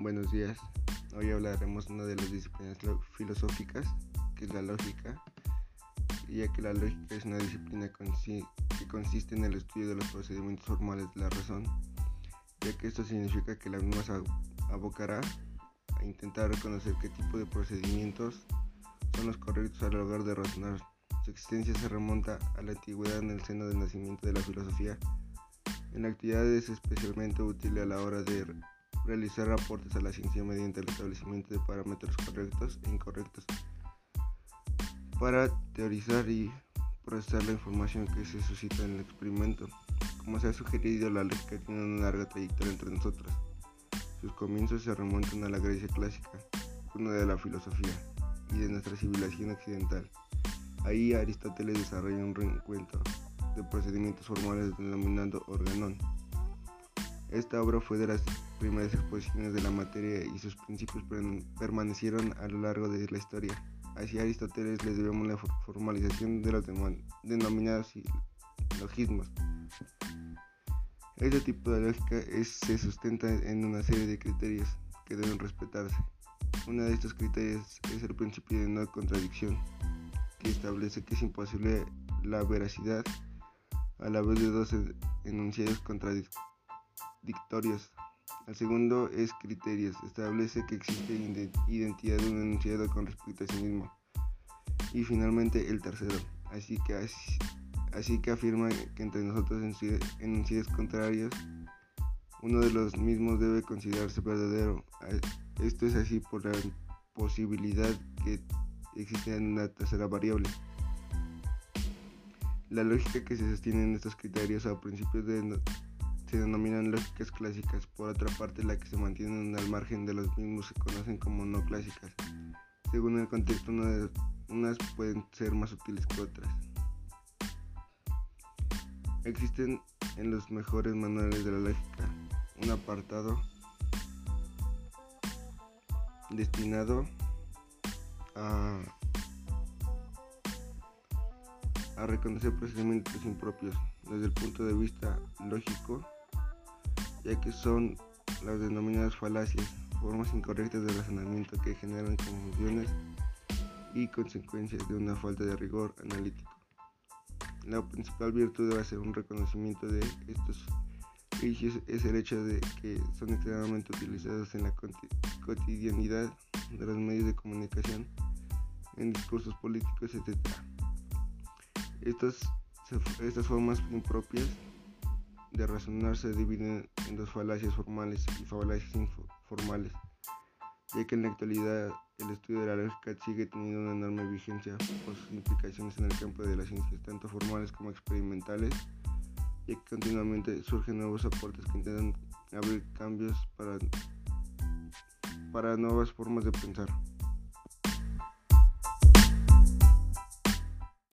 Buenos días. Hoy hablaremos de una de las disciplinas filosóficas, que es la lógica, ya que la lógica es una disciplina que consiste en el estudio de los procedimientos formales de la razón, ya que esto significa que la misma se abocará a intentar reconocer qué tipo de procedimientos son los correctos al lugar de razonar. Su existencia se remonta a la antigüedad en el seno del nacimiento de la filosofía. En la actividad es especialmente útil a la hora de realizar aportes a la ciencia mediante el establecimiento de parámetros correctos e incorrectos para teorizar y procesar la información que se suscita en el experimento. Como se ha sugerido, la lógica tiene una larga trayectoria entre nosotros. Sus comienzos se remontan a la Grecia clásica, cuna de la filosofía y de nuestra civilización occidental. Ahí Aristóteles desarrolla un reencuentro de procedimientos formales denominado organón. Esta obra fue de las primeras exposiciones de la materia y sus principios permanecieron a lo largo de la historia. Así a Aristóteles le debemos la formalización de los denominados logismos. Este tipo de lógica se sustenta en una serie de criterios que deben respetarse. Uno de estos criterios es el principio de no contradicción, que establece que es imposible la veracidad a la vez de dos enunciados contradictorios. El segundo es criterios, establece que existe identidad de un enunciado con respecto a sí mismo. Y finalmente el tercero, así que, así, que afirma que entre nosotros enunciados contrarios, uno de los mismos debe considerarse verdadero. Esto es así por la posibilidad que existe una tercera variable. La lógica que se sostiene en estos criterios a principios de se denominan lógicas clásicas. Por otra parte, las que se mantienen al margen de los mismos se conocen como no clásicas. Según el contexto, unas pueden ser más útiles que otras. Existen en los mejores manuales de la lógica un apartado destinado a, a reconocer procedimientos impropios desde el punto de vista lógico ya que son las denominadas falacias, formas incorrectas de razonamiento que generan confusiones y consecuencias de una falta de rigor analítico. La principal virtud de hacer un reconocimiento de estos vicios es el hecho de que son extremadamente utilizados en la cotidianidad de los medios de comunicación, en discursos políticos, etc. Estas, estas formas impropias de razonar se dividen dos falacias formales y falacias informales, ya que en la actualidad el estudio de la lógica sigue teniendo una enorme vigencia por sus implicaciones en el campo de las ciencias, tanto formales como experimentales, ya que continuamente surgen nuevos aportes que intentan abrir cambios para, para nuevas formas de pensar.